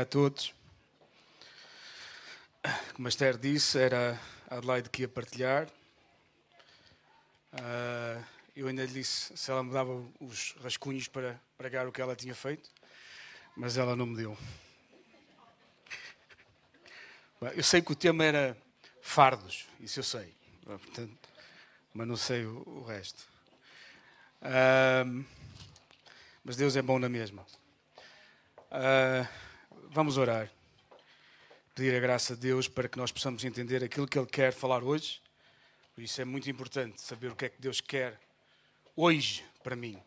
a todos. Como a Esther disse, era a Adelaide que ia partilhar. Uh, eu ainda lhe disse se ela me dava os rascunhos para pregar o que ela tinha feito, mas ela não me deu. Eu sei que o tema era fardos, isso eu sei, portanto, mas não sei o, o resto. Uh, mas Deus é bom na mesma. Uh, Vamos orar. Pedir a graça de Deus para que nós possamos entender aquilo que Ele quer falar hoje. Por isso é muito importante saber o que é que Deus quer hoje para mim.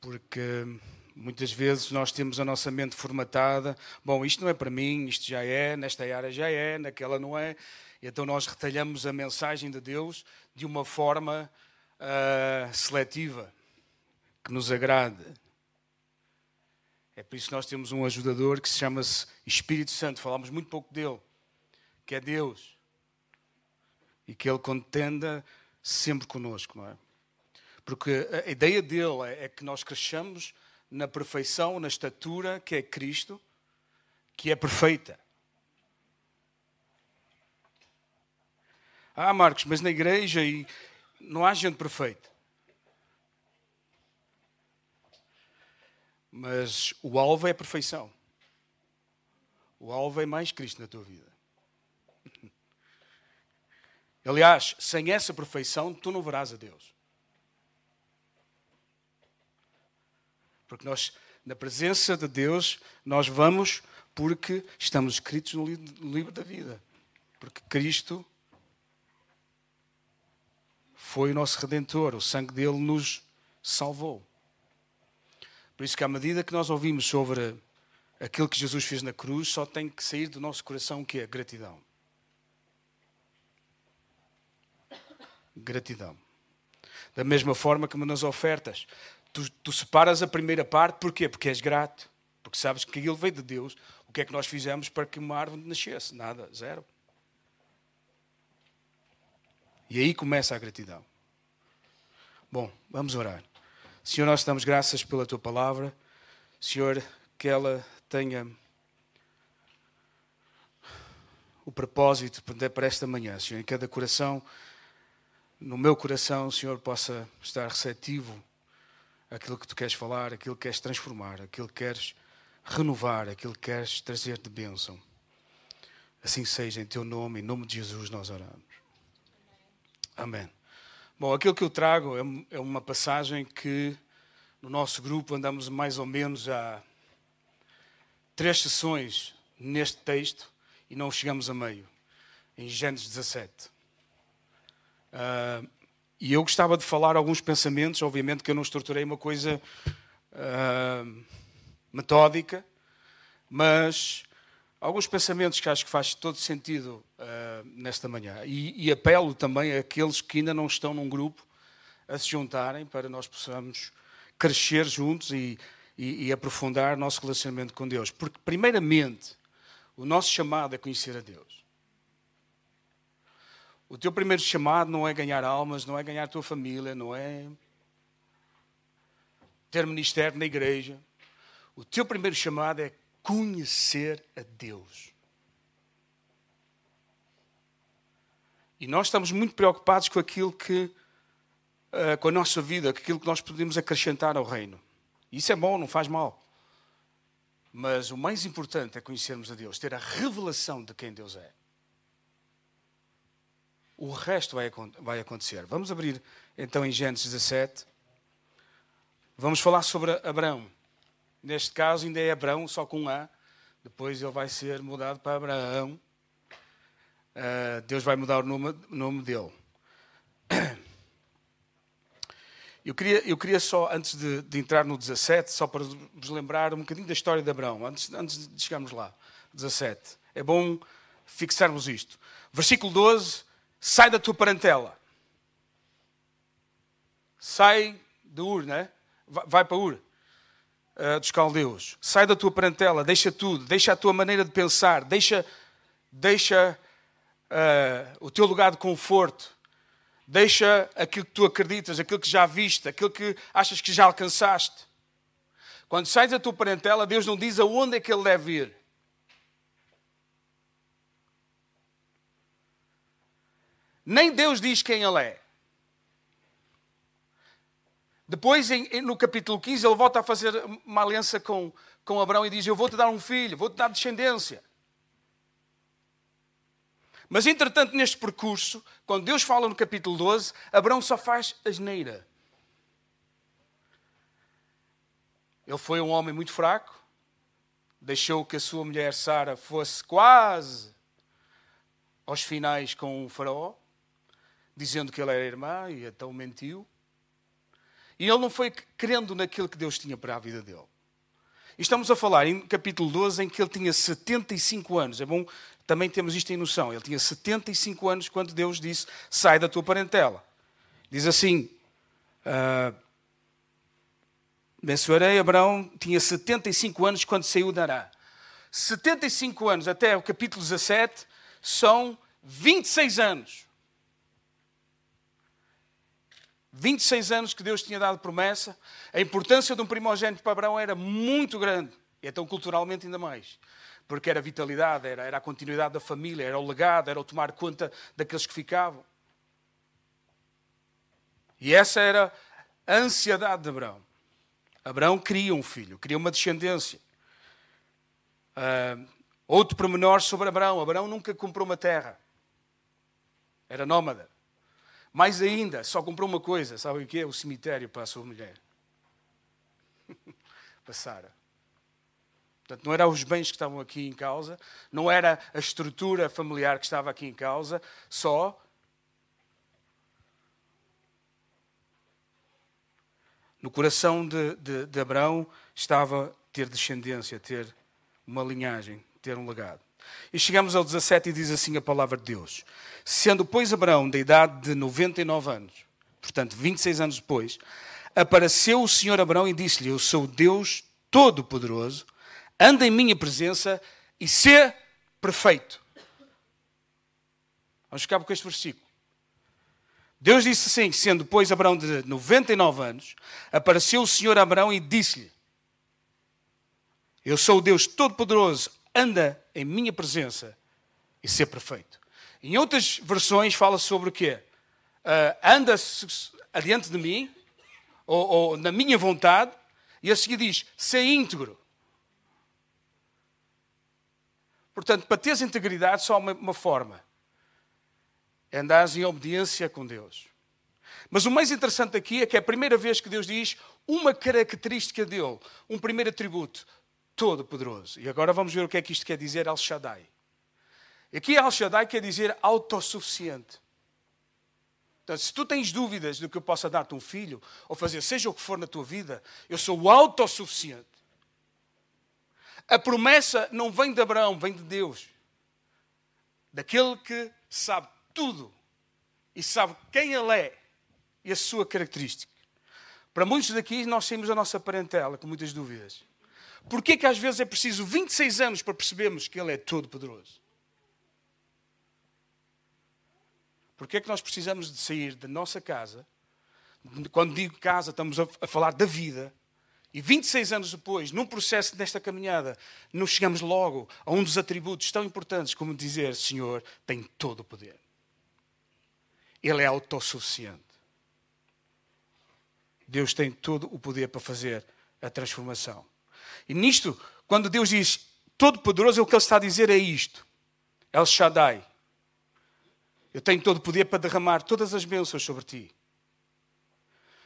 Porque muitas vezes nós temos a nossa mente formatada. Bom, isto não é para mim, isto já é, nesta área já é, naquela não é. E então nós retalhamos a mensagem de Deus de uma forma uh, seletiva, que nos agrade. É por isso que nós temos um ajudador que se chama-se Espírito Santo. Falamos muito pouco dele, que é Deus. E que ele contenda sempre conosco, não é? Porque a ideia dele é, é que nós cresçamos na perfeição, na estatura que é Cristo, que é perfeita. Ah, Marcos, mas na igreja não há gente perfeita. Mas o alvo é a perfeição. O alvo é mais Cristo na tua vida. Aliás, sem essa perfeição, tu não verás a Deus. Porque nós, na presença de Deus, nós vamos porque estamos escritos no livro da vida. Porque Cristo foi o nosso redentor, o sangue dele nos salvou. Por isso que à medida que nós ouvimos sobre aquilo que Jesus fez na cruz, só tem que sair do nosso coração que é gratidão. Gratidão. Da mesma forma que nas ofertas, tu, tu separas a primeira parte, porquê? Porque és grato. Porque sabes que aquilo veio de Deus. O que é que nós fizemos para que uma árvore nascesse? Nada, zero. E aí começa a gratidão. Bom, vamos orar. Senhor, nós damos graças pela tua palavra. Senhor, que ela tenha o propósito para esta manhã, Senhor, em cada coração, no meu coração, Senhor, possa estar receptivo àquilo que tu queres falar, àquilo que queres transformar, àquilo que queres renovar, àquilo que queres trazer de bênção. Assim seja, em teu nome, em nome de Jesus, nós oramos. Amém. Bom, aquilo que eu trago é, é uma passagem que no nosso grupo andamos mais ou menos a três sessões neste texto e não chegamos a meio, em Gênesis 17. Uh, e eu gostava de falar alguns pensamentos, obviamente que eu não estruturei uma coisa uh, metódica, mas alguns pensamentos que acho que faz todo sentido uh, nesta manhã. E, e, apelo também àqueles que ainda não estão num grupo a se juntarem para nós possamos crescer juntos e, e, e aprofundar nosso relacionamento com Deus. Porque, primeiramente, o nosso chamado é conhecer a Deus. O teu primeiro chamado não é ganhar almas, não é ganhar a tua família, não é ter ministério na igreja. O teu primeiro chamado é conhecer a Deus. E nós estamos muito preocupados com aquilo que, uh, com a nossa vida, com aquilo que nós podemos acrescentar ao reino. Isso é bom, não faz mal. Mas o mais importante é conhecermos a Deus, ter a revelação de quem Deus é. O resto vai acontecer. Vamos abrir então em Gênesis 17. Vamos falar sobre Abraão. Neste caso ainda é Abraão, só com A. Depois ele vai ser mudado para Abraão. Uh, Deus vai mudar o nome, nome dele. Eu queria, eu queria só, antes de, de, entrar no 17, só para vos lembrar um bocadinho da história de Abraão, antes, antes de chegarmos lá. 17. É bom fixarmos isto. Versículo 12: Sai da tua parentela. Sai de Ur, né? Vai para Ur uh, dos caldeus. Sai da tua parentela, deixa tudo, deixa a tua maneira de pensar, deixa, deixa uh, o teu lugar de conforto, deixa aquilo que tu acreditas, aquilo que já viste, aquilo que achas que já alcançaste. Quando sais da tua parentela, Deus não diz aonde é que ele deve ir. Nem Deus diz quem ele é. Depois, no capítulo 15, ele volta a fazer uma aliança com, com Abraão e diz: Eu vou-te dar um filho, vou-te dar descendência. Mas, entretanto, neste percurso, quando Deus fala no capítulo 12, Abraão só faz asneira. Ele foi um homem muito fraco, deixou que a sua mulher Sara fosse quase aos finais com o faraó, dizendo que ele era irmã e então mentiu. E ele não foi crendo naquilo que Deus tinha para a vida dele. E estamos a falar em capítulo 12 em que ele tinha 75 anos. É bom também temos isto em noção. Ele tinha 75 anos quando Deus disse: Sai da tua parentela. Diz assim: uh, Mensurei, Abraão tinha 75 anos quando saiu de Ará. 75 anos até o capítulo 17 são 26 anos. 26 anos que Deus tinha dado promessa. A importância de um primogênito para Abraão era muito grande. E então, culturalmente, ainda mais porque era a vitalidade, era, era a continuidade da família, era o legado, era o tomar conta daqueles que ficavam. E essa era a ansiedade de Abraão. Abraão queria um filho, queria uma descendência. Uh, outro pormenor sobre Abraão: Abraão nunca comprou uma terra, era nómada. Mais ainda, só comprou uma coisa: sabem o que é? O cemitério para a sua mulher, para Sara. Portanto, não eram os bens que estavam aqui em causa, não era a estrutura familiar que estava aqui em causa, só no coração de, de, de Abraão estava ter descendência, ter uma linhagem, ter um legado. E chegamos ao 17 e diz assim a palavra de Deus: Sendo, pois, Abraão da idade de 99 anos, portanto, 26 anos depois, apareceu o Senhor Abraão e disse-lhe: Eu sou Deus Todo-Poderoso anda em minha presença e ser perfeito. Vamos ficar com este versículo. Deus disse assim, sendo depois Abraão de 99 anos, apareceu o Senhor Abraão e disse-lhe: Eu sou o Deus Todo-Poderoso, anda em minha presença e ser perfeito. Em outras versões fala sobre o quê? Uh, anda adiante de mim, ou, ou na minha vontade, e a seguir diz: ser íntegro. Portanto, para teres integridade, só há uma, uma forma: é andares em obediência com Deus. Mas o mais interessante aqui é que é a primeira vez que Deus diz uma característica dele, um primeiro atributo, todo-poderoso. E agora vamos ver o que é que isto quer dizer Al Shaddai. Aqui Al Shaddai quer dizer autossuficiente. Então, se tu tens dúvidas do que eu possa dar-te um filho, ou fazer seja o que for na tua vida, eu sou autossuficiente. A promessa não vem de Abraão, vem de Deus. Daquele que sabe tudo e sabe quem ele é e a sua característica. Para muitos daqui, nós temos a nossa parentela com muitas dúvidas. Porquê que às vezes é preciso 26 anos para percebermos que Ele é todo-poderoso? Porquê é que nós precisamos de sair da nossa casa? Quando digo casa, estamos a falar da vida e 26 anos depois, num processo desta caminhada, não chegamos logo a um dos atributos tão importantes como dizer: Senhor tem todo o poder. Ele é autossuficiente. Deus tem todo o poder para fazer a transformação. E nisto, quando Deus diz todo-poderoso, o que Ele está a dizer é isto: El Shaddai. Eu tenho todo o poder para derramar todas as bênçãos sobre ti.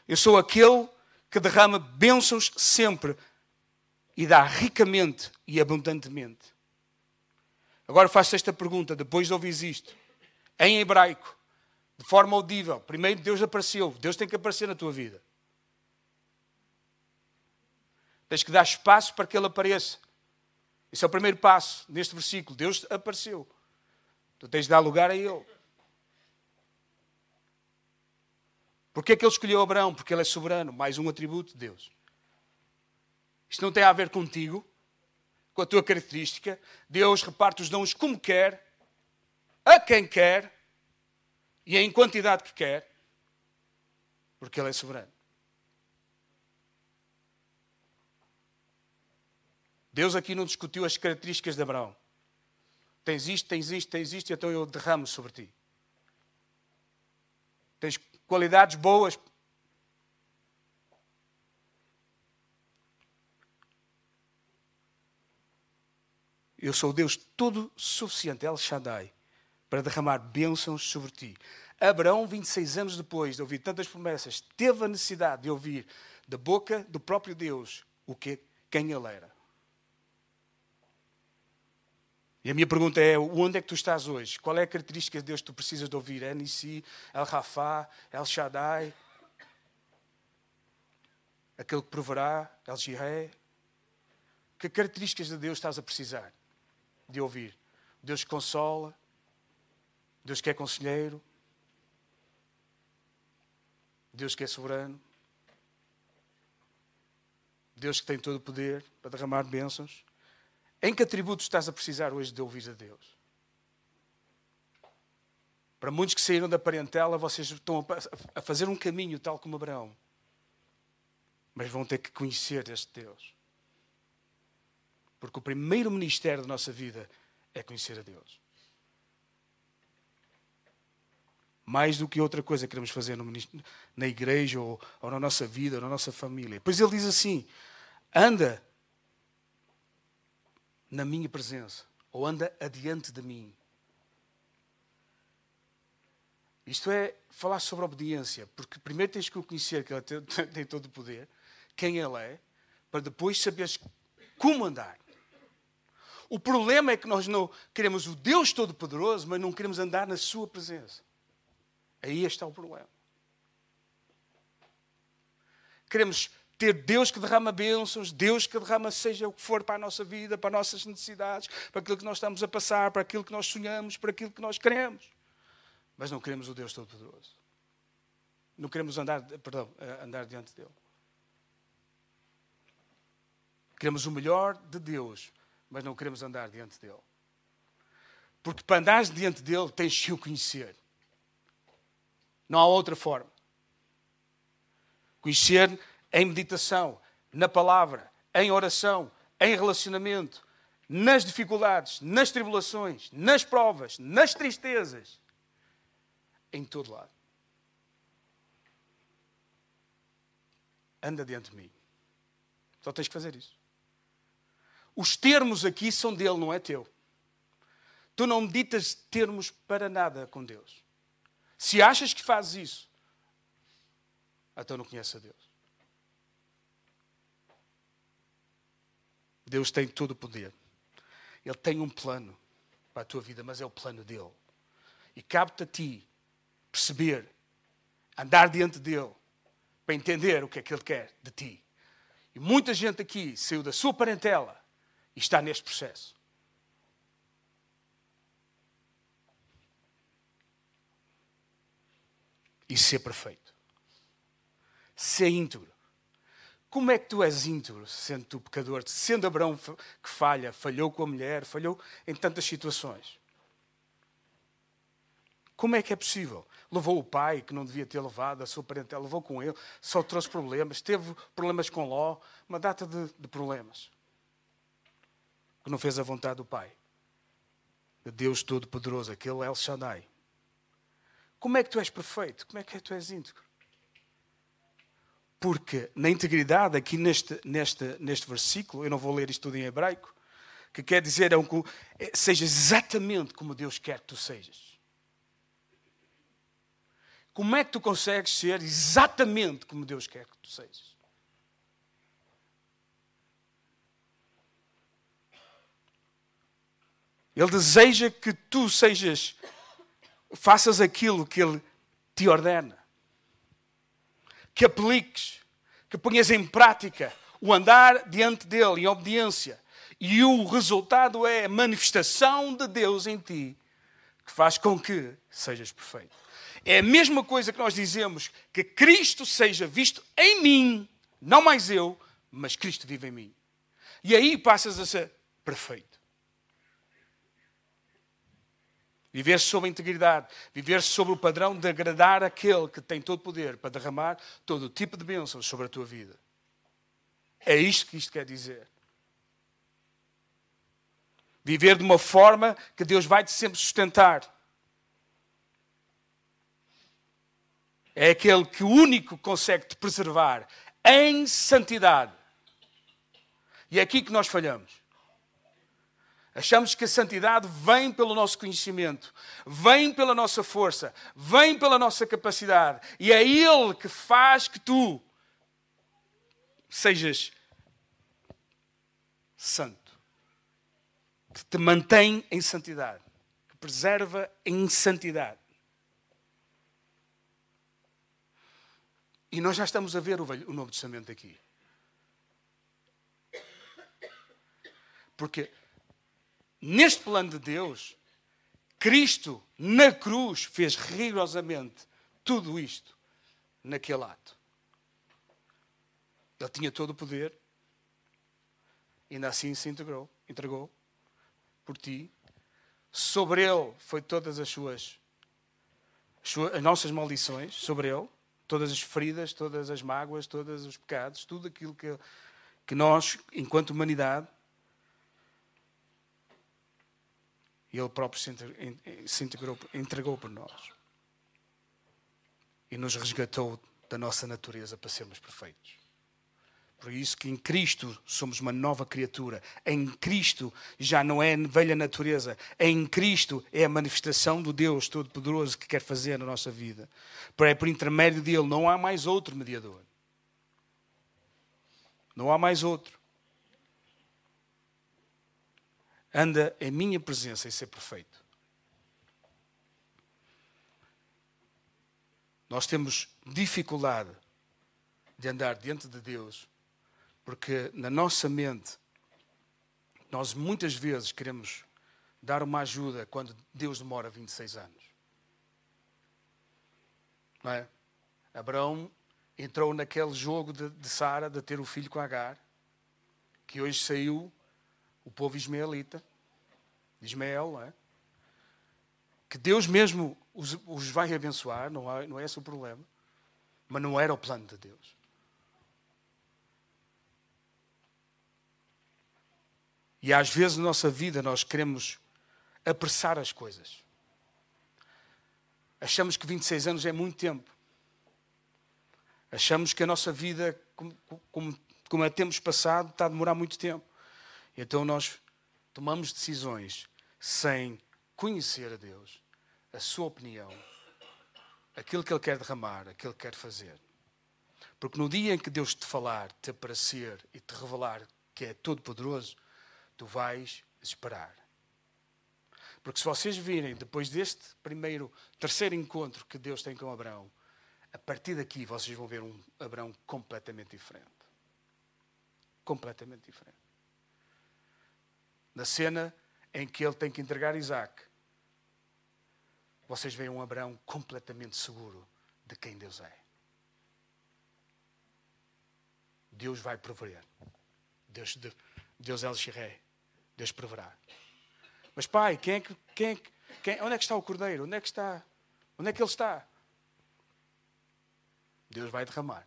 Eu sou aquele que derrama bênçãos sempre e dá ricamente e abundantemente. Agora faço esta pergunta, depois de ouvir isto, em hebraico, de forma audível. Primeiro, Deus apareceu. Deus tem que aparecer na tua vida. Tens que dar espaço para que Ele apareça. Esse é o primeiro passo neste versículo. Deus apareceu. Tu tens de dar lugar a Ele. Porquê é que ele escolheu Abraão? Porque ele é soberano, mais um atributo de Deus. Isto não tem a ver contigo, com a tua característica. Deus reparte os dons como quer, a quem quer e em quantidade que quer, porque ele é soberano. Deus aqui não discutiu as características de Abraão. Tens isto, tens isto, tens isto, então eu derramo sobre ti. Tens qualidades boas. Eu sou Deus todo suficiente, El Shaddai, para derramar bênçãos sobre ti. Abraão, 26 anos depois de ouvir tantas promessas, teve a necessidade de ouvir da boca do próprio Deus o que, quem ele era. E a minha pergunta é: onde é que tu estás hoje? Qual é a característica de Deus que tu precisas de ouvir? É El Rafá, El Shaddai? Aquele que proverá, El Jiré? Que características de Deus estás a precisar de ouvir? Deus que consola, Deus que é conselheiro, Deus que é soberano, Deus que tem todo o poder para derramar bênçãos. Em que atributos estás a precisar hoje de ouvir a Deus? Para muitos que saíram da parentela, vocês estão a fazer um caminho tal como Abraão. Mas vão ter que conhecer este Deus. Porque o primeiro ministério da nossa vida é conhecer a Deus. Mais do que outra coisa que queremos fazer na igreja ou, ou na nossa vida, ou na nossa família. Pois ele diz assim: anda na minha presença, ou anda adiante de mim. Isto é falar sobre obediência, porque primeiro tens que o conhecer, que ele tem todo o poder, quem ele é, para depois saberes como andar. O problema é que nós não queremos o Deus Todo-Poderoso, mas não queremos andar na Sua presença. Aí está o problema. Queremos ter Deus que derrama bênçãos, Deus que derrama seja o que for para a nossa vida, para as nossas necessidades, para aquilo que nós estamos a passar, para aquilo que nós sonhamos, para aquilo que nós queremos. Mas não queremos o Deus Todo-Poderoso. Não queremos andar, perdão, andar diante dele. Queremos o melhor de Deus, mas não queremos andar diante dele. Porque para andar diante dele tens que o conhecer. Não há outra forma. Conhecer em meditação, na palavra, em oração, em relacionamento, nas dificuldades, nas tribulações, nas provas, nas tristezas, em todo lado. Anda diante de mim. Só tens que fazer isso. Os termos aqui são dele, não é teu. Tu não meditas termos para nada com Deus. Se achas que fazes isso, então não conheces a Deus. Deus tem todo o poder. Ele tem um plano para a tua vida, mas é o plano dele. E cabe-te a ti perceber, andar diante dele, para entender o que é que ele quer de ti. E muita gente aqui saiu da sua parentela e está neste processo. E ser perfeito. Ser íntegro. Como é que tu és íntegro, sendo tu pecador, sendo Abraão que falha, falhou com a mulher, falhou em tantas situações? Como é que é possível? Levou o pai, que não devia ter levado, a sua parentela, levou com ele, só trouxe problemas, teve problemas com Ló, uma data de, de problemas. Que não fez a vontade do pai, de Deus Todo-Poderoso, aquele El Shaddai. Como é que tu és perfeito? Como é que tu és íntegro? Porque na integridade, aqui neste, neste, neste versículo, eu não vou ler isto tudo em hebraico, que quer dizer é um, é, seja exatamente como Deus quer que tu sejas. Como é que tu consegues ser exatamente como Deus quer que tu sejas? Ele deseja que tu sejas, faças aquilo que Ele te ordena que apliques, que ponhas em prática o andar diante dele em obediência. E o resultado é a manifestação de Deus em ti, que faz com que sejas perfeito. É a mesma coisa que nós dizemos que Cristo seja visto em mim, não mais eu, mas Cristo vive em mim. E aí passas a ser perfeito. Viver sob a integridade, viver sob o padrão de agradar aquele que tem todo o poder para derramar todo o tipo de bênçãos sobre a tua vida. É isto que isto quer dizer. Viver de uma forma que Deus vai te sempre sustentar. É aquele que único consegue te preservar em santidade. E é aqui que nós falhamos. Achamos que a santidade vem pelo nosso conhecimento, vem pela nossa força, vem pela nossa capacidade. E é Ele que faz que tu sejas santo, que te mantém em santidade, que preserva em santidade. E nós já estamos a ver o, Novo Testamento aqui. Porque neste plano de Deus, Cristo na cruz fez rigorosamente tudo isto naquele ato. Ele tinha todo o poder, ainda assim se integrou, entregou por ti. Sobre ele foi todas as suas, as, nossas maldições, sobre ele, todas as feridas, todas as mágoas, todos os pecados, tudo aquilo que, que nós, enquanto humanidade, ele próprio se integrou, entregou por nós e nos resgatou da nossa natureza para sermos perfeitos. Por isso que em Cristo somos uma nova criatura. Em Cristo já não é velha natureza. Em Cristo é a manifestação do Deus Todo-Poderoso que quer fazer na nossa vida. É por intermédio dele, não há mais outro mediador. Não há mais outro. Anda em minha presença e ser perfeito. Nós temos dificuldade de andar diante de Deus porque na nossa mente, nós muitas vezes queremos dar uma ajuda quando Deus demora 26 anos. Não é? Abraão entrou naquele jogo de, de Sara, de ter o filho com Agar, que hoje saiu o povo ismaelita, de Ismael, é? que Deus mesmo os, os vai abençoar, não, há, não é esse o problema, mas não era o plano de Deus. E às vezes na nossa vida nós queremos apressar as coisas. Achamos que 26 anos é muito tempo. Achamos que a nossa vida, como, como, como a temos passado, está a demorar muito tempo. Então nós tomamos decisões sem conhecer a Deus, a sua opinião, aquilo que Ele quer derramar, aquilo que quer fazer. Porque no dia em que Deus te falar, te aparecer e te revelar que é todo-poderoso, tu vais esperar. Porque se vocês virem, depois deste primeiro, terceiro encontro que Deus tem com Abraão, a partir daqui vocês vão ver um Abraão completamente diferente. Completamente diferente. Na cena em que ele tem que entregar Isaac, vocês veem um Abraão completamente seguro de quem Deus é. Deus vai prover. Deus, Deus é El Shireh. Deus proverá. Mas pai, quem é que, quem é que, quem, onde é que está o cordeiro? Onde é que está? Onde é que ele está? Deus vai derramar.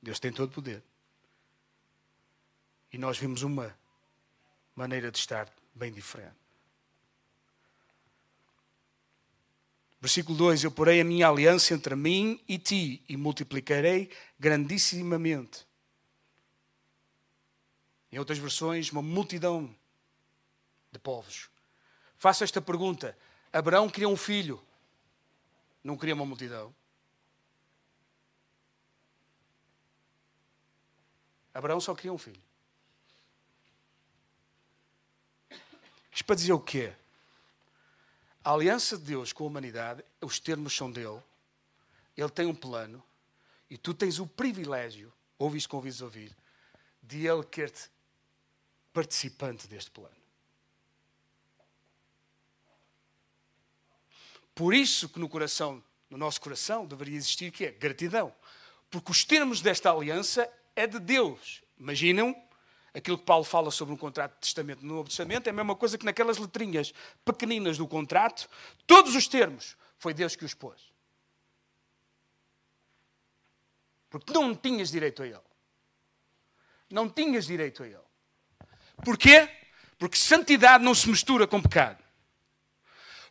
Deus tem todo o poder. E nós vimos uma maneira de estar bem diferente. Versículo 2: Eu porei a minha aliança entre mim e ti e multiplicarei grandissimamente. Em outras versões, uma multidão de povos. Faço esta pergunta: Abraão queria um filho, não queria uma multidão. Abraão só queria um filho. Isto para dizer o quê? A aliança de Deus com a humanidade, os termos são dele, ele tem um plano e tu tens o privilégio, ouvis convides a ouvir, de ele querer-te participante deste plano. Por isso que no coração, no nosso coração, deveria existir que é gratidão. Porque os termos desta aliança é de Deus. Imaginam aquilo que Paulo fala sobre um contrato de testamento no Novo Testamento, é a mesma coisa que naquelas letrinhas pequeninas do contrato, todos os termos, foi Deus que os pôs. Porque não tinhas direito a ele. Não tinhas direito a ele. Porquê? Porque santidade não se mistura com pecado.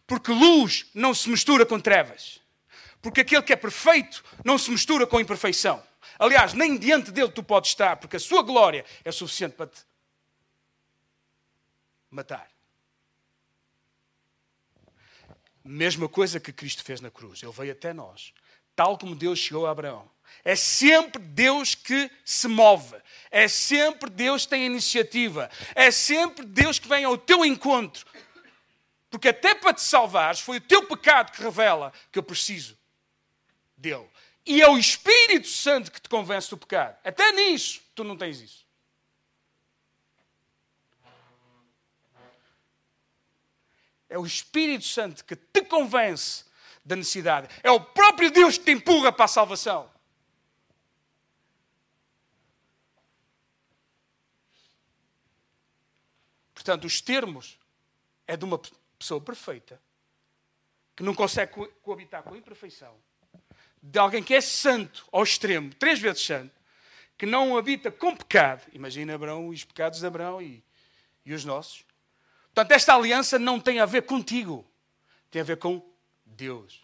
Porque luz não se mistura com trevas. Porque aquele que é perfeito não se mistura com imperfeição. Aliás, nem diante dele tu podes estar, porque a sua glória é suficiente para te matar. Mesma coisa que Cristo fez na cruz. Ele veio até nós, tal como Deus chegou a Abraão. É sempre Deus que se move. É sempre Deus que tem iniciativa. É sempre Deus que vem ao teu encontro. Porque até para te salvares, foi o teu pecado que revela que eu preciso dele. E é o Espírito Santo que te convence do pecado. Até nisso, tu não tens isso. É o Espírito Santo que te convence da necessidade. É o próprio Deus que te empurra para a salvação. Portanto, os termos é de uma pessoa perfeita que não consegue coabitar com a imperfeição, de alguém que é santo ao extremo, três vezes santo, que não habita com pecado. Imagina Abraão e os pecados de Abraão e, e os nossos. Portanto, esta aliança não tem a ver contigo, tem a ver com Deus.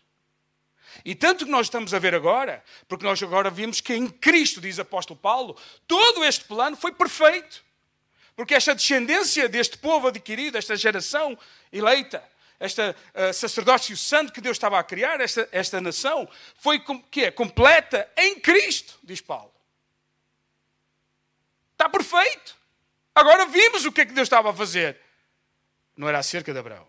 E tanto que nós estamos a ver agora, porque nós agora vimos que em Cristo, diz apóstolo Paulo, todo este plano foi perfeito. Porque esta descendência deste povo adquirido, esta geração eleita, esta uh, sacerdócio santo que Deus estava a criar, esta, esta nação, foi com, que é completa em Cristo, diz Paulo. Está perfeito. Agora vimos o que é que Deus estava a fazer não era acerca de Abraão.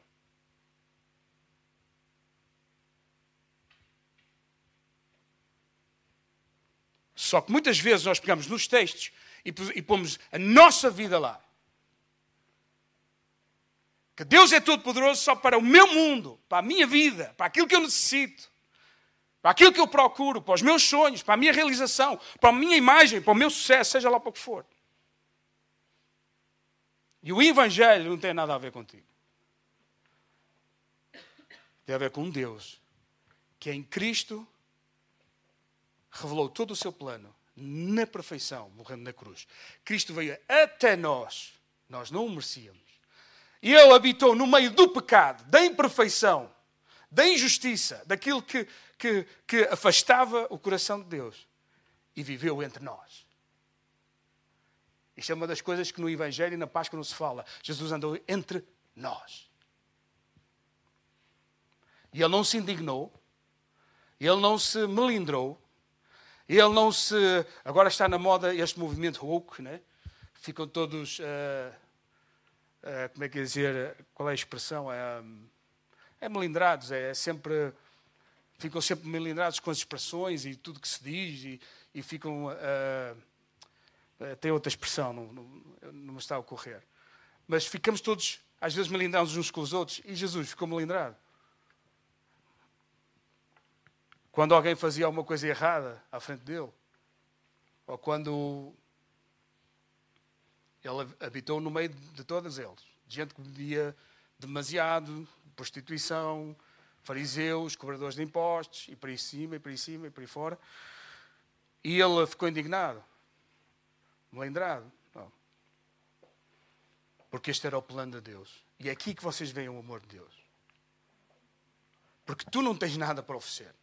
Só que muitas vezes nós pegamos nos textos e pomos a nossa vida lá. Que Deus é todo poderoso só para o meu mundo, para a minha vida, para aquilo que eu necessito, para aquilo que eu procuro, para os meus sonhos, para a minha realização, para a minha imagem, para o meu sucesso, seja lá para o que for. E o Evangelho não tem nada a ver contigo. Tem a ver com Deus, que em Cristo revelou todo o seu plano na perfeição, morrendo na cruz. Cristo veio até nós, nós não o merecíamos. E ele habitou no meio do pecado, da imperfeição, da injustiça, daquilo que, que, que afastava o coração de Deus. E viveu entre nós. Isto é uma das coisas que no Evangelho e na Páscoa não se fala. Jesus andou entre nós. E ele não se indignou, ele não se melindrou, ele não se. Agora está na moda este movimento woke, né? Ficam todos. Uh, uh, como é que é dizer? Qual é a expressão? É, é melindrados, é sempre. Ficam sempre melindrados com as expressões e tudo que se diz e, e ficam. Uh, eh, tem outra expressão, não, não, não me está a ocorrer. Mas ficamos todos, às vezes, melindrados uns com os outros. E Jesus ficou melindrado. Quando alguém fazia alguma coisa errada à frente dele, ou quando ele habitou no meio de todos eles, gente que bebia demasiado, prostituição, fariseus, cobradores de impostos, e para aí cima, e para aí cima, e para aí fora. E ele ficou indignado melindrado. Não. Porque este era o plano de Deus. E é aqui que vocês veem o amor de Deus. Porque tu não tens nada para oferecer.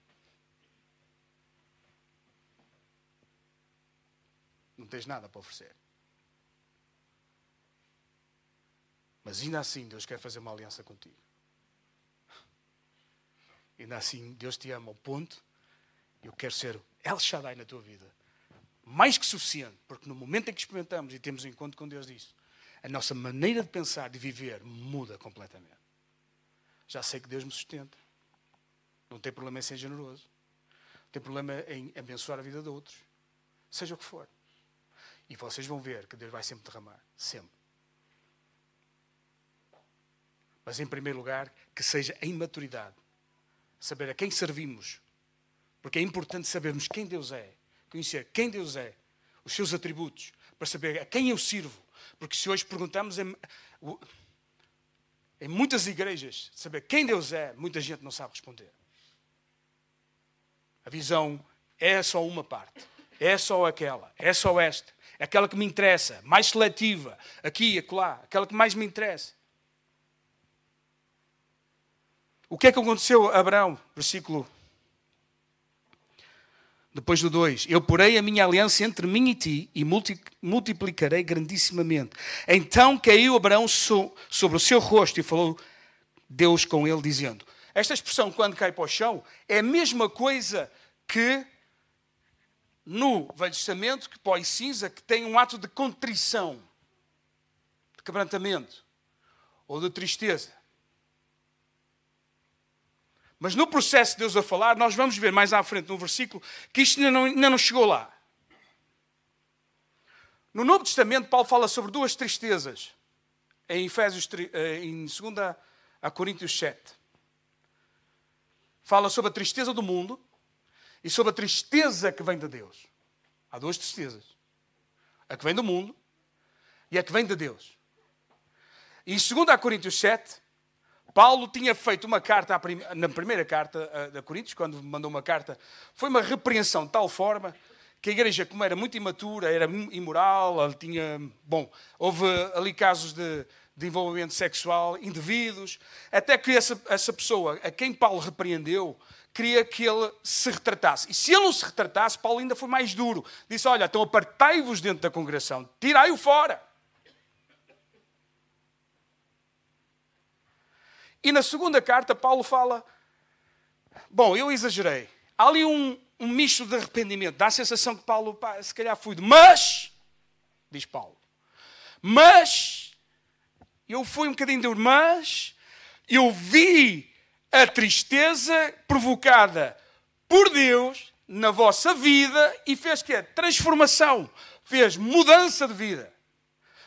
Não tens nada para oferecer. Mas ainda assim Deus quer fazer uma aliança contigo. Ainda assim Deus te ama ao ponto. Eu quero ser El Shaddai na tua vida mais que suficiente, porque no momento em que experimentamos e temos um encontro com Deus disso, a nossa maneira de pensar, de viver, muda completamente. Já sei que Deus me sustenta. Não tem problema em ser generoso. Não tem problema em abençoar a vida de outros. Seja o que for. E vocês vão ver que Deus vai sempre derramar. Sempre. Mas, em primeiro lugar, que seja em maturidade. Saber a quem servimos. Porque é importante sabermos quem Deus é conhecer quem Deus é, os seus atributos, para saber a quem eu sirvo. Porque se hoje perguntamos em, em muitas igrejas saber quem Deus é, muita gente não sabe responder. A visão é só uma parte. É só aquela, é só esta. É aquela que me interessa, mais seletiva, aqui e acolá, aquela que mais me interessa. O que é que aconteceu a Abraão? Versículo depois do 2: Eu porei a minha aliança entre mim e ti e multiplicarei grandissimamente. Então caiu Abraão sobre o seu rosto e falou Deus com ele, dizendo: Esta expressão, quando cai para o chão, é a mesma coisa que no Velho Testamento, que pó e cinza, que tem um ato de contrição, de quebrantamento ou de tristeza. Mas no processo de Deus a falar, nós vamos ver mais à frente no versículo que isto ainda não, ainda não chegou lá. No Novo Testamento, Paulo fala sobre duas tristezas em Efésios, eh, em 2 a Coríntios 7. Fala sobre a tristeza do mundo e sobre a tristeza que vem de Deus. Há duas tristezas: a que vem do mundo e a que vem de Deus. E em 2 Coríntios 7, Paulo tinha feito uma carta, na primeira carta a Coríntios, quando mandou uma carta, foi uma repreensão de tal forma que a igreja, como era muito imatura, era imoral, tinha. Bom, houve ali casos de, de envolvimento sexual indevidos, até que essa, essa pessoa a quem Paulo repreendeu queria que ele se retratasse. E se ele não se retratasse, Paulo ainda foi mais duro. Disse: Olha, então apartai-vos dentro da congregação, tirai-o fora. E na segunda carta, Paulo fala: Bom, eu exagerei. Há ali um, um misto de arrependimento. Dá a sensação que Paulo, pá, se calhar fui de. Mas, diz Paulo, mas, eu fui um bocadinho de. Mas, eu vi a tristeza provocada por Deus na vossa vida e fez que a transformação, fez mudança de vida.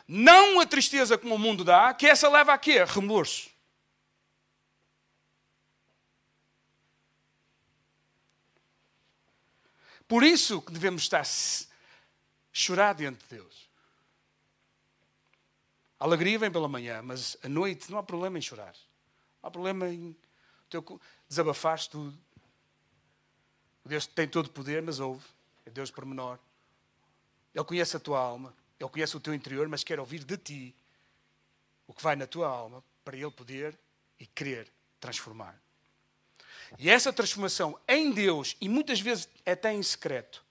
Não a tristeza como o mundo dá, que essa leva a quê? Remorso. Por isso que devemos estar chorar diante de Deus. A alegria vem pela manhã, mas à noite não há problema em chorar. Não há problema em desabafar tudo. Deus tem todo o poder, mas ouve. É Deus pormenor. Ele conhece a tua alma, Ele conhece o teu interior, mas quer ouvir de ti o que vai na tua alma para Ele poder e querer transformar. E essa transformação em Deus, e muitas vezes até em secreto,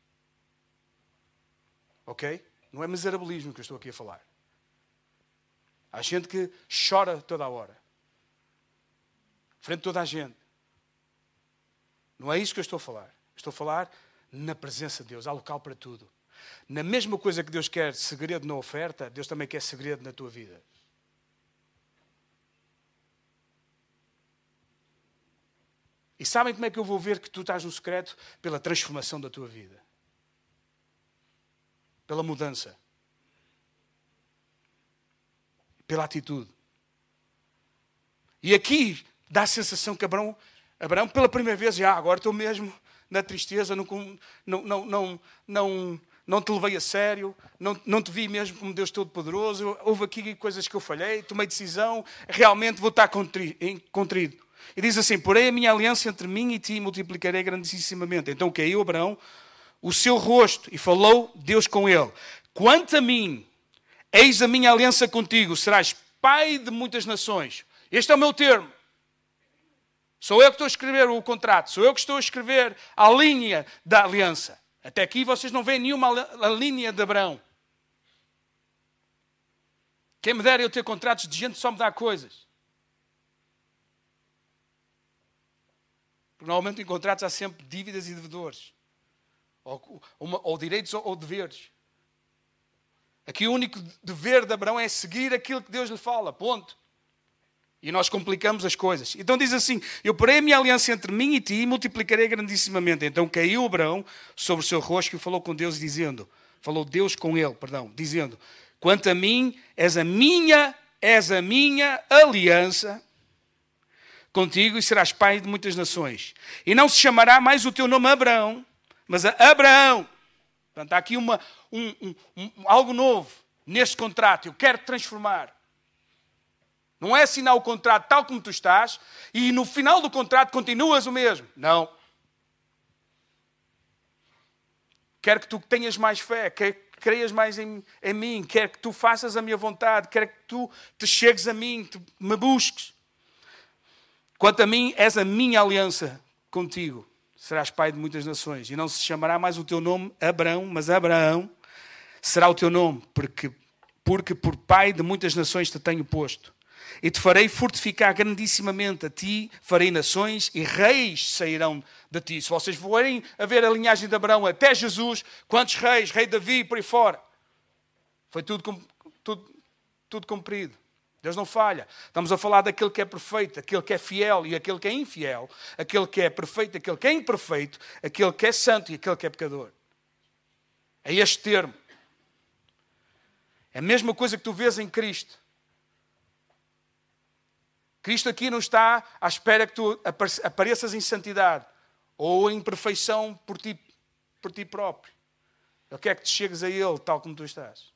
ok? Não é miserabilismo que eu estou aqui a falar. Há gente que chora toda a hora, frente a toda a gente. Não é isso que eu estou a falar. Estou a falar na presença de Deus. Há local para tudo. Na mesma coisa que Deus quer segredo na oferta, Deus também quer segredo na tua vida. E sabem como é que eu vou ver que tu estás no secreto? Pela transformação da tua vida. Pela mudança. Pela atitude. E aqui dá a sensação que Abraão, Abraão pela primeira vez, já agora estou mesmo na tristeza, não, não, não, não, não, não te levei a sério, não, não te vi mesmo como Deus Todo-Poderoso, houve aqui coisas que eu falhei, tomei decisão, realmente vou estar contrido. E diz assim: Porém, a minha aliança entre mim e ti multiplicarei grandissimamente. Então caiu Abraão o seu rosto e falou Deus com ele: Quanto a mim, eis a minha aliança contigo, serás pai de muitas nações. Este é o meu termo. Sou eu que estou a escrever o contrato, sou eu que estou a escrever a linha da aliança. Até aqui vocês não veem nenhuma linha de Abraão. Quem me dera eu ter contratos de gente só me dá coisas. Porque normalmente em contratos há sempre dívidas e devedores. Ou, uma, ou direitos ou, ou deveres. Aqui o único dever de Abraão é seguir aquilo que Deus lhe fala. Ponto. E nós complicamos as coisas. Então diz assim: Eu porei a minha aliança entre mim e ti e multiplicarei grandissimamente. Então caiu Abraão sobre o seu rosto e falou com Deus, dizendo: Falou Deus com ele, perdão, dizendo: Quanto a mim, és a minha, és a minha aliança contigo e serás pai de muitas nações. E não se chamará mais o teu nome Abraão, mas Abraão. Portanto, há aqui uma, um, um, algo novo neste contrato. Eu quero transformar. Não é assinar o contrato tal como tu estás e no final do contrato continuas o mesmo. Não. quero que tu tenhas mais fé, quero que creias mais em, em mim, quero que tu faças a minha vontade, quero que tu te chegues a mim, te, me busques. Quanto a mim, és a minha aliança contigo. Serás pai de muitas nações. E não se chamará mais o teu nome Abraão, mas Abraão será o teu nome, porque, porque por pai de muitas nações te tenho posto. E te farei fortificar grandissimamente a ti, farei nações e reis sairão de ti. Se vocês forem a ver a linhagem de Abraão até Jesus, quantos reis? Rei Davi, por aí fora. Foi tudo, tudo, tudo cumprido. Deus não falha. Estamos a falar daquele que é perfeito, aquele que é fiel e aquele que é infiel, aquele que é perfeito, aquele que é imperfeito, aquele que é santo e aquele que é pecador. É este termo. É a mesma coisa que tu vês em Cristo. Cristo aqui não está à espera que tu apareças em santidade ou em perfeição por ti, por ti próprio. Ele quer que te chegues a Ele tal como tu estás.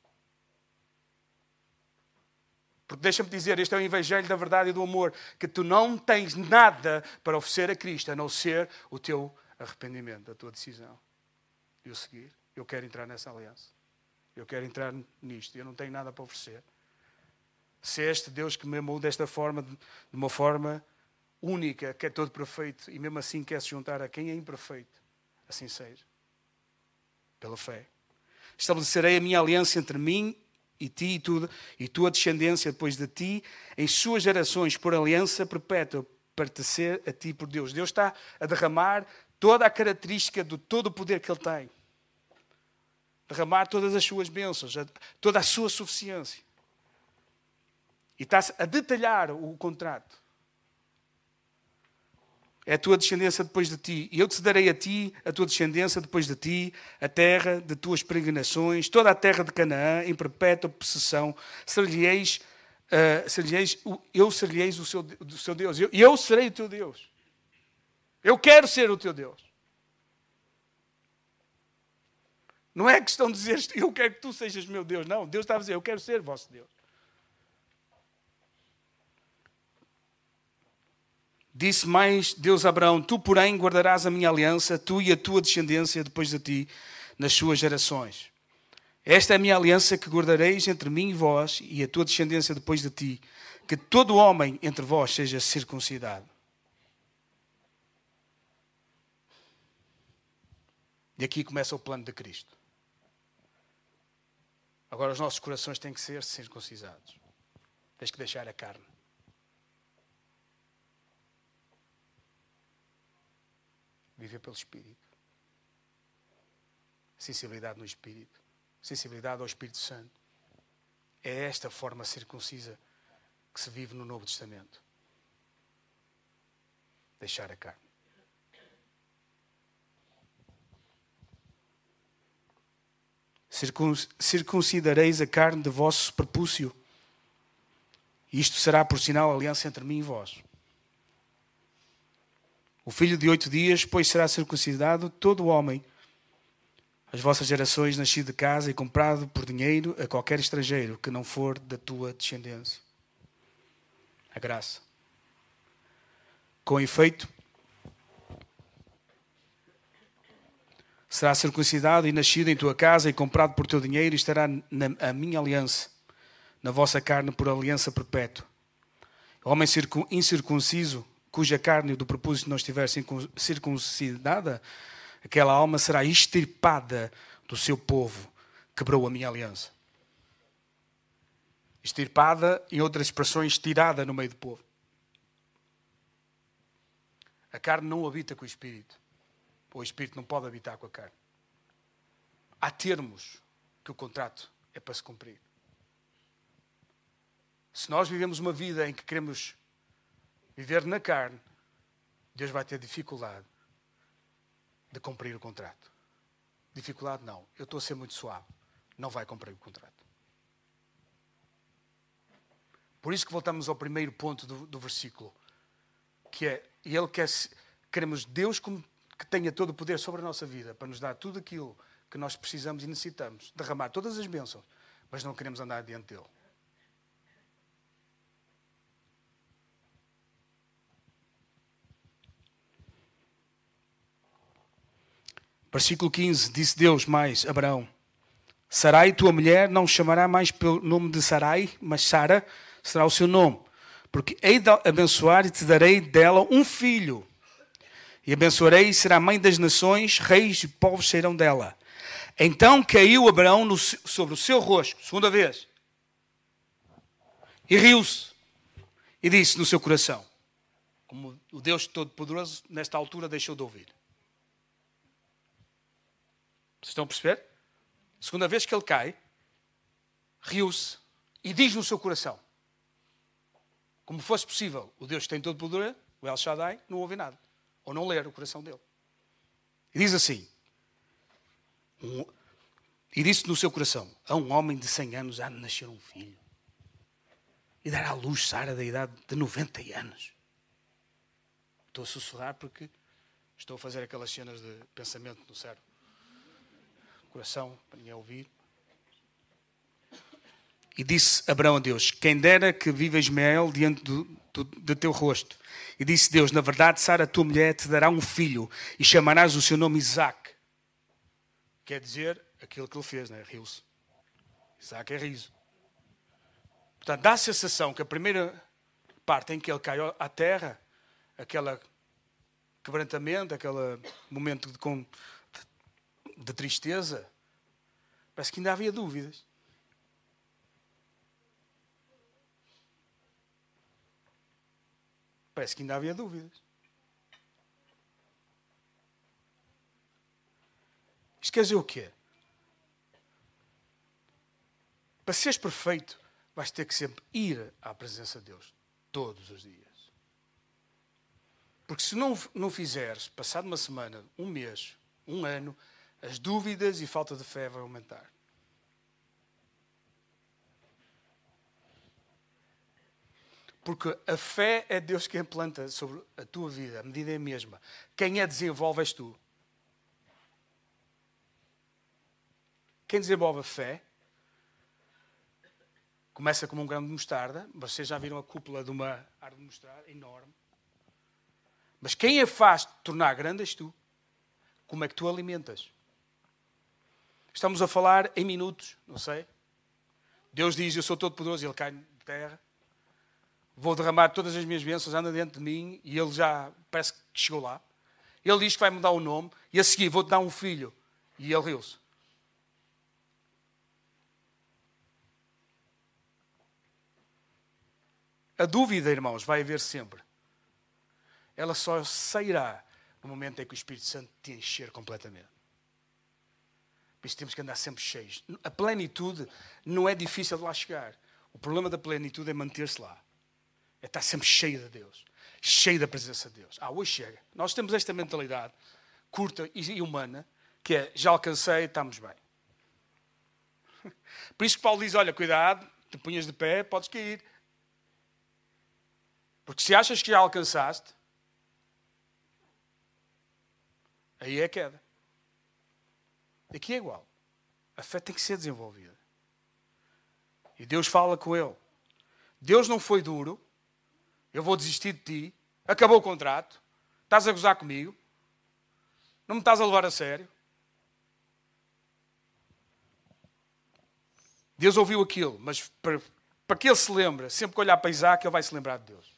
Porque deixa-me dizer, este é o Evangelho da verdade e do amor, que tu não tens nada para oferecer a Cristo, a não ser o teu arrependimento, a tua decisão. E o seguir. Eu quero entrar nessa aliança. Eu quero entrar nisto. Eu não tenho nada para oferecer. Se este Deus que me amou desta forma, de uma forma única, que é todo perfeito, e mesmo assim quer se juntar a quem é imperfeito, assim seja. Pela fé. Estabelecerei a minha aliança entre mim e ti e, tudo, e tua descendência depois de ti, em suas gerações, por aliança perpétua, pertencer a ti por Deus. Deus está a derramar toda a característica do todo o poder que Ele tem. Derramar todas as suas bênçãos, toda a sua suficiência. E está a detalhar o contrato é a tua descendência depois de ti. E eu te darei a ti, a tua descendência depois de ti, a terra de tuas peregrinações, toda a terra de Canaã, em perpétua possessão. Ser-lhe-eis, uh, ser eu ser-lhe-eis o seu, o seu Deus. Eu, eu serei o teu Deus. Eu quero ser o teu Deus. Não é questão de dizer eu quero que tu sejas meu Deus. Não, Deus está a dizer eu quero ser vosso Deus. Disse mais Deus a Abraão: Tu, porém, guardarás a minha aliança, tu e a tua descendência depois de ti, nas suas gerações. Esta é a minha aliança que guardareis entre mim e vós e a tua descendência depois de ti, que todo homem entre vós seja circuncidado. E aqui começa o plano de Cristo. Agora os nossos corações têm que ser circuncidados. Tens que deixar a carne. Viver pelo Espírito. Sensibilidade no Espírito. Sensibilidade ao Espírito Santo. É esta forma circuncisa que se vive no Novo Testamento. Deixar a carne. circuncidareis a carne de vosso prepúcio. Isto será por sinal aliança entre mim e vós. O filho de oito dias, pois será circuncidado todo homem. As vossas gerações, nascido de casa e comprado por dinheiro a qualquer estrangeiro que não for da tua descendência. A graça. Com efeito, será circuncidado e nascido em tua casa e comprado por teu dinheiro e estará na minha aliança, na vossa carne por aliança perpétua. O homem incircunciso cuja carne do propósito não estiver circuncidada, aquela alma será extirpada do seu povo, quebrou a minha aliança. Extirpada, em outras expressões, tirada no meio do povo. A carne não habita com o espírito. O espírito não pode habitar com a carne. Há termos que o contrato é para se cumprir. Se nós vivemos uma vida em que queremos viver na carne, Deus vai ter dificuldade de cumprir o contrato. Dificuldade não. Eu estou a ser muito suave. Não vai cumprir o contrato. Por isso que voltamos ao primeiro ponto do, do versículo, que é, ele quer, queremos Deus que tenha todo o poder sobre a nossa vida, para nos dar tudo aquilo que nós precisamos e necessitamos, derramar todas as bênçãos, mas não queremos andar diante dele. Versículo 15: Disse Deus mais Abraão: Sarai, tua mulher, não chamará mais pelo nome de Sarai, mas Sara será o seu nome, porque hei de abençoar e te darei dela um filho. E abençoarei e será mãe das nações, reis e povos sairão dela. Então caiu Abraão no, sobre o seu rosto, segunda vez, e riu-se, e disse no seu coração: Como o Deus Todo-Poderoso, nesta altura, deixou de ouvir. Vocês estão a perceber? Segunda vez que ele cai, riu-se e diz no seu coração: Como fosse possível, o Deus que tem todo poder, o El Shaddai, não ouve nada. Ou não ler o coração dele. E diz assim: um, E disse no seu coração: A um homem de 100 anos há de nascer um filho. E dará à luz Sara da idade de 90 anos. Estou a sussurrar porque estou a fazer aquelas cenas de pensamento no cérebro coração, para ninguém ouvir. E disse Abraão a Deus: Quem dera que viva Ismael diante do, do, do, teu rosto. E disse Deus: Na verdade, Sara, tua mulher, te dará um filho e chamarás o seu nome Isaac. Quer dizer aquilo que ele fez, né? riu-se. Isaac é riso. Portanto, dá a sensação que a primeira parte em que ele caiu à terra, aquele quebrantamento, aquele momento de, de tristeza, parece que ainda havia dúvidas. Parece que ainda havia dúvidas. Isto quer dizer o quê? Para seres perfeito, vais ter que sempre ir à presença de Deus todos os dias. Porque se não, não fizeres, passado uma semana, um mês, um ano, as dúvidas e falta de fé vão aumentar. Porque a fé é Deus quem planta sobre a tua vida, a medida é a mesma. Quem a desenvolve és tu. Quem desenvolve a fé começa como um grão de mostarda. Vocês já viram a cúpula de uma árvore de mostarda enorme. Mas quem a faz tornar grande és tu. Como é que tu alimentas? Estamos a falar em minutos, não sei. Deus diz: Eu sou todo poderoso, e ele cai de terra. Vou derramar todas as minhas bênçãos, anda dentro de mim, e ele já parece que chegou lá. Ele diz que vai mudar o nome, e a seguir vou-te dar um filho. E ele riu-se. A dúvida, irmãos, vai haver sempre. Ela só sairá no momento em que o Espírito Santo te encher completamente. Por isso temos que andar sempre cheios. A plenitude não é difícil de lá chegar. O problema da plenitude é manter-se lá. É estar sempre cheio de Deus. Cheio da presença de Deus. Ah, hoje chega. Nós temos esta mentalidade curta e humana que é já alcancei, estamos bem. Por isso que Paulo diz: olha, cuidado, te punhas de pé, podes cair. Porque se achas que já alcançaste, aí é queda. Aqui é igual. A fé tem que ser desenvolvida. E Deus fala com ele. Deus não foi duro. Eu vou desistir de ti. Acabou o contrato. Estás a gozar comigo. Não me estás a levar a sério. Deus ouviu aquilo, mas para, para que ele se lembre, sempre que olhar para Isaac, ele vai se lembrar de Deus.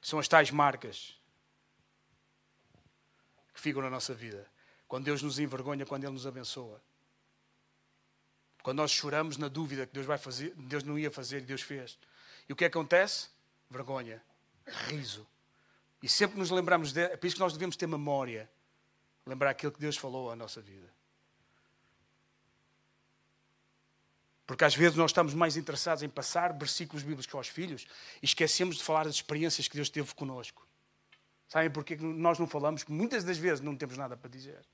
São as tais marcas que ficam na nossa vida. Quando Deus nos envergonha, quando Ele nos abençoa. Quando nós choramos na dúvida que Deus, vai fazer, Deus não ia fazer e Deus fez. E o que acontece? Vergonha, riso. E sempre nos lembramos, de, é por isso que nós devemos ter memória. Lembrar aquilo que Deus falou à nossa vida. Porque às vezes nós estamos mais interessados em passar versículos bíblicos aos filhos e esquecemos de falar das experiências que Deus teve conosco. Sabem porquê que nós não falamos? Muitas das vezes não temos nada para dizer.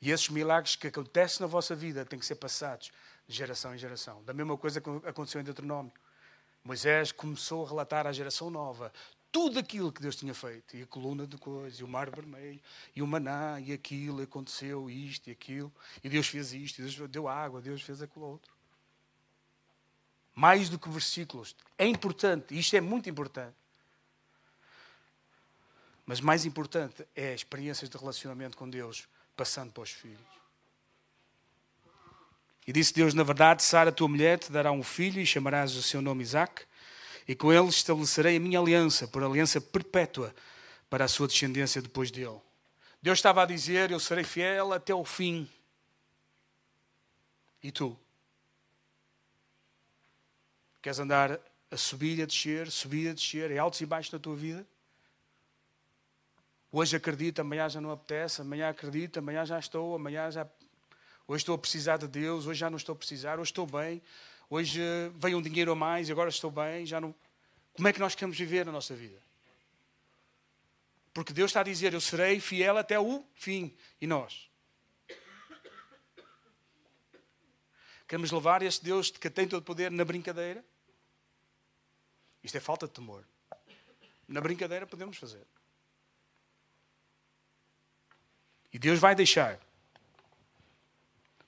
E esses milagres que acontecem na vossa vida têm que ser passados de geração em geração. Da mesma coisa que aconteceu em Deuteronômio. Moisés começou a relatar à geração nova tudo aquilo que Deus tinha feito. E a coluna de coisas, e o mar vermelho, e o maná, e aquilo, aconteceu isto e aquilo. E Deus fez isto, e Deus deu água, Deus fez aquilo outro. mais do que versículos. É importante, isto é muito importante. Mas mais importante é experiências de relacionamento com Deus passando para os filhos. E disse Deus: Na verdade, Sara, tua mulher, te dará um filho e chamarás o seu nome Isaac, e com ele estabelecerei a minha aliança, por aliança perpétua para a sua descendência depois dele. Deus estava a dizer: Eu serei fiel até o fim. E tu? Queres andar a subir e a descer, subir e a descer, em altos e baixos da tua vida? Hoje acredito, amanhã já não apetece, amanhã acredito, amanhã já estou, amanhã já. Hoje estou a precisar de Deus, hoje já não estou a precisar, hoje estou bem, hoje veio um dinheiro a mais e agora estou bem, já não. Como é que nós queremos viver a nossa vida? Porque Deus está a dizer: Eu serei fiel até o fim. E nós? Queremos levar este Deus que tem todo o poder na brincadeira? Isto é falta de temor. Na brincadeira podemos fazer. E Deus vai deixar.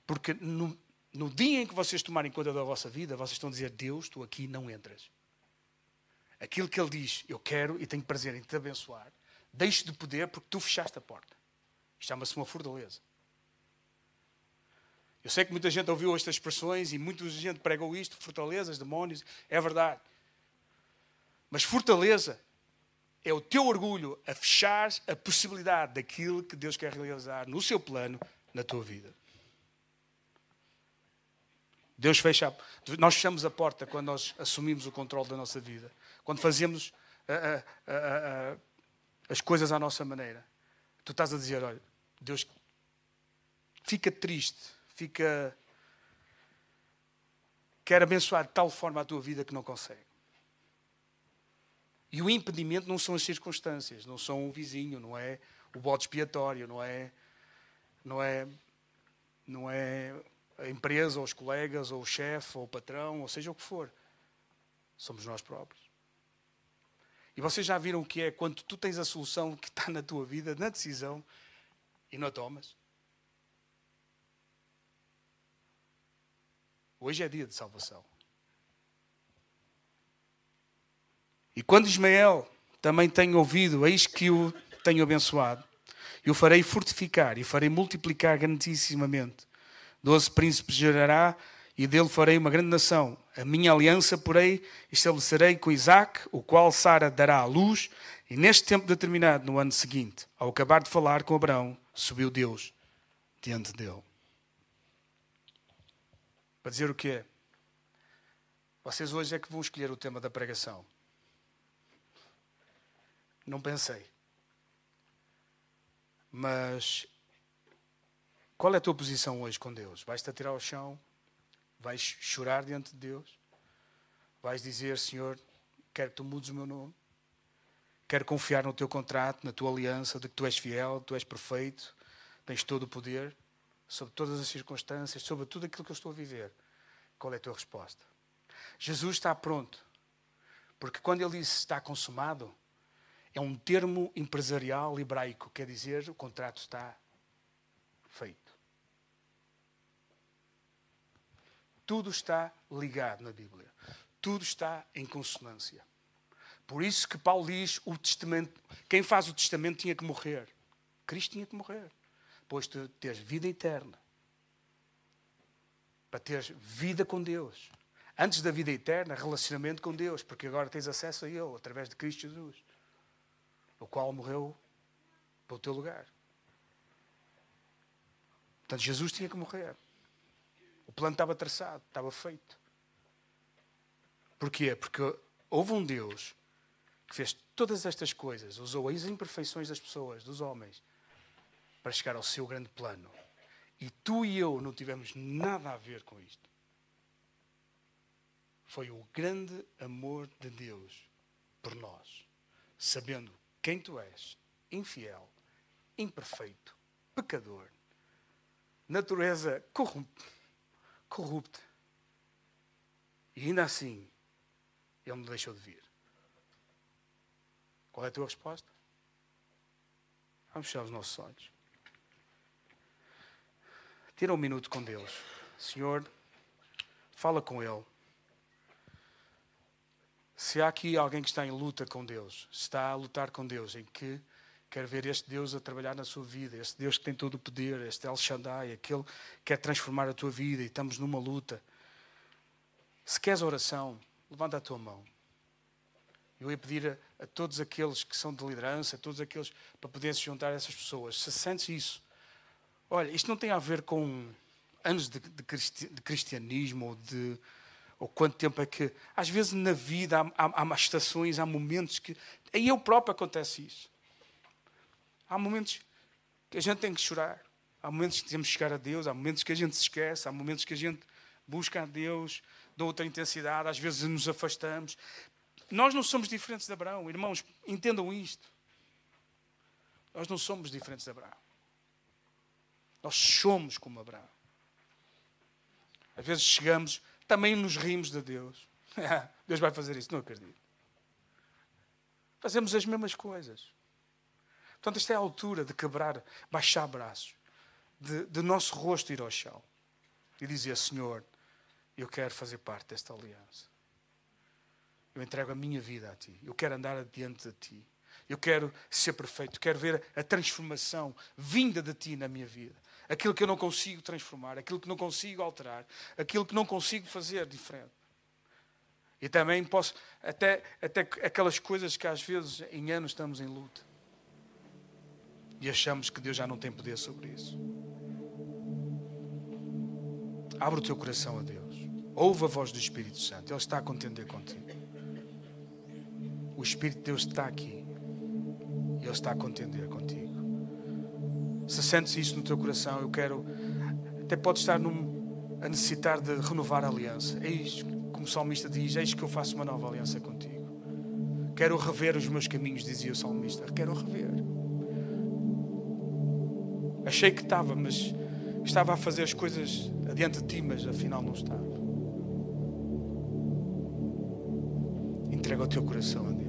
Porque no, no dia em que vocês tomarem conta da vossa vida, vocês estão a dizer: Deus, tu aqui não entras. Aquilo que Ele diz, eu quero e tenho prazer em te abençoar, deixe de poder porque tu fechaste a porta. Chama-se uma fortaleza. Eu sei que muita gente ouviu estas expressões e muita gente pregou isto, fortalezas, demónios, é verdade. Mas fortaleza é o teu orgulho a fechar a possibilidade daquilo que Deus quer realizar no seu plano, na tua vida. Deus fecha, nós fechamos a porta quando nós assumimos o controle da nossa vida, quando fazemos a, a, a, as coisas à nossa maneira. Tu estás a dizer, olha, Deus fica triste, fica quer abençoar de tal forma a tua vida que não consegue. E o impedimento não são as circunstâncias, não são o vizinho, não é o bode expiatório, não é, não é, não é a empresa, ou os colegas, ou o chefe, ou o patrão, ou seja o que for. Somos nós próprios. E vocês já viram o que é quando tu tens a solução que está na tua vida, na decisão, e não a tomas? Hoje é dia de salvação. E quando Ismael também tem ouvido, eis que o tenho abençoado, e o farei fortificar, e farei multiplicar grandissimamente. Doze príncipes gerará, e dele farei uma grande nação. A minha aliança, porém, estabelecerei com Isaac, o qual Sara dará à luz, e neste tempo determinado, no ano seguinte, ao acabar de falar com Abraão, subiu Deus diante dele. Para dizer o quê? Vocês hoje é que vão escolher o tema da pregação. Não pensei. Mas qual é a tua posição hoje com Deus? Vais-te atirar ao chão? Vais chorar diante de Deus? Vais dizer, Senhor, quero que tu mudes o meu nome? Quero confiar no teu contrato, na tua aliança, de que tu és fiel, tu és perfeito, tens todo o poder sobre todas as circunstâncias, sobre tudo aquilo que eu estou a viver. Qual é a tua resposta? Jesus está pronto. Porque quando ele disse está consumado, é um termo empresarial hebraico, quer dizer o contrato está feito. Tudo está ligado na Bíblia. Tudo está em consonância. Por isso que Paulo diz o testamento, quem faz o testamento tinha que morrer. Cristo tinha que morrer. Pois tu tens vida eterna. Para teres vida com Deus. Antes da vida eterna, relacionamento com Deus, porque agora tens acesso a Ele através de Cristo Jesus o qual morreu pelo teu lugar. Portanto, Jesus tinha que morrer. O plano estava traçado, estava feito. Porquê? Porque houve um Deus que fez todas estas coisas, usou as imperfeições das pessoas, dos homens, para chegar ao seu grande plano. E tu e eu não tivemos nada a ver com isto. Foi o grande amor de Deus por nós, sabendo quem tu és, infiel, imperfeito, pecador, natureza corrupta. E ainda assim, ele me deixou de vir. Qual é a tua resposta? Vamos fechar os nossos olhos. Tira um minuto com Deus. Senhor, fala com Ele. Se há aqui alguém que está em luta com Deus, está a lutar com Deus, em que quer ver este Deus a trabalhar na sua vida, este Deus que tem todo o poder, este El Shaddai, aquele que quer transformar a tua vida e estamos numa luta. Se queres oração, levanta a tua mão. Eu ia pedir a, a, todos aqueles que são de liderança, a todos aqueles para poderem se juntar a essas pessoas. Se sentes isso, olha, isto não tem a ver com anos de, de, cristi, de cristianismo ou de ou quanto tempo é que. Às vezes na vida há, há, há estações, há momentos que. Em eu próprio acontece isso. Há momentos que a gente tem que chorar. Há momentos que temos que chegar a Deus, há momentos que a gente se esquece, há momentos que a gente busca a Deus de outra intensidade, às vezes nos afastamos. Nós não somos diferentes de Abraão, irmãos, entendam isto. Nós não somos diferentes de Abraão. Nós somos como Abraão. Às vezes chegamos, também nos rimos de Deus. Deus vai fazer isso, não acredito. Fazemos as mesmas coisas. Portanto, esta é a altura de quebrar, baixar braços, de, de nosso rosto ir ao chão e dizer: Senhor, eu quero fazer parte desta aliança. Eu entrego a minha vida a Ti. Eu quero andar adiante de Ti. Eu quero ser perfeito. Quero ver a transformação vinda de Ti na minha vida. Aquilo que eu não consigo transformar, aquilo que não consigo alterar, aquilo que não consigo fazer diferente. E também posso, até, até aquelas coisas que às vezes em anos estamos em luta e achamos que Deus já não tem poder sobre isso. Abre o teu coração a Deus. Ouve a voz do Espírito Santo. Ele está a contender contigo. O Espírito de Deus está aqui. Ele está a contender contigo. Se sentes isso no teu coração, eu quero. Até pode estar num, a necessitar de renovar a aliança. Eis, como o salmista diz: Eis que eu faço uma nova aliança contigo. Quero rever os meus caminhos, dizia o salmista. Quero rever. Achei que estava, mas estava a fazer as coisas adiante de ti, mas afinal não estava. Entrega o teu coração a Deus.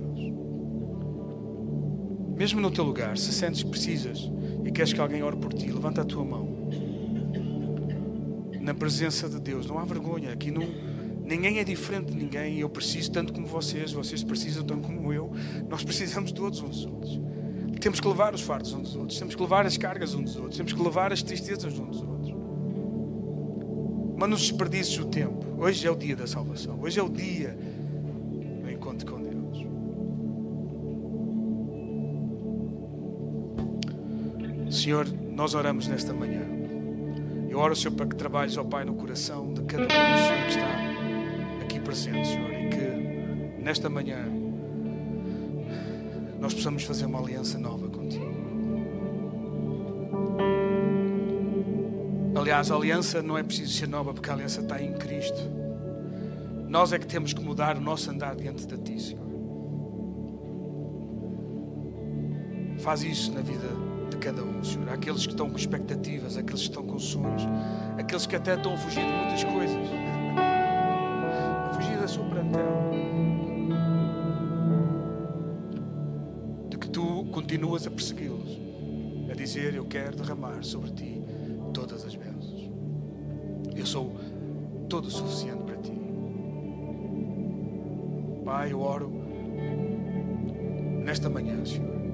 Mesmo no teu lugar, se sentes que precisas e queres que alguém ore por ti, levanta a tua mão. Na presença de Deus, não há vergonha. Aqui não, ninguém é diferente de ninguém. Eu preciso tanto como vocês, vocês precisam tanto como eu. Nós precisamos todos uns dos outros. Temos que levar os fardos uns dos outros, temos que levar as cargas uns dos outros, temos que levar as tristezas uns dos outros. Mas nos desperdices o tempo. Hoje é o dia da salvação, hoje é o dia Senhor, nós oramos nesta manhã. Eu oro, Senhor, para que trabalhes, ó Pai, no coração de cada um, Senhor, que está aqui presente, Senhor, e que nesta manhã nós possamos fazer uma aliança nova contigo. Aliás, a aliança não é preciso ser nova porque a aliança está em Cristo. Nós é que temos que mudar o nosso andar diante de Ti, Senhor. Faz isso na vida de cada um, Senhor. Aqueles que estão com expectativas, aqueles que estão com sonhos, aqueles que até estão a fugir de muitas coisas, a fugir da sua plantela. continuas a persegui-los, a dizer: Eu quero derramar sobre ti todas as bênçãos. Eu sou todo o suficiente para ti. Pai, eu oro nesta manhã, Senhor, que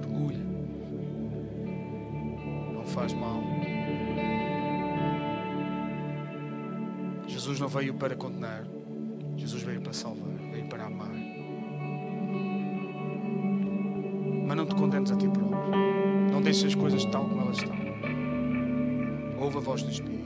veio para condenar, Jesus veio para salvar, veio para amar. Mas não te condenes a ti próprio. Não deixes as coisas tal como elas estão. Ouve a voz do Espírito.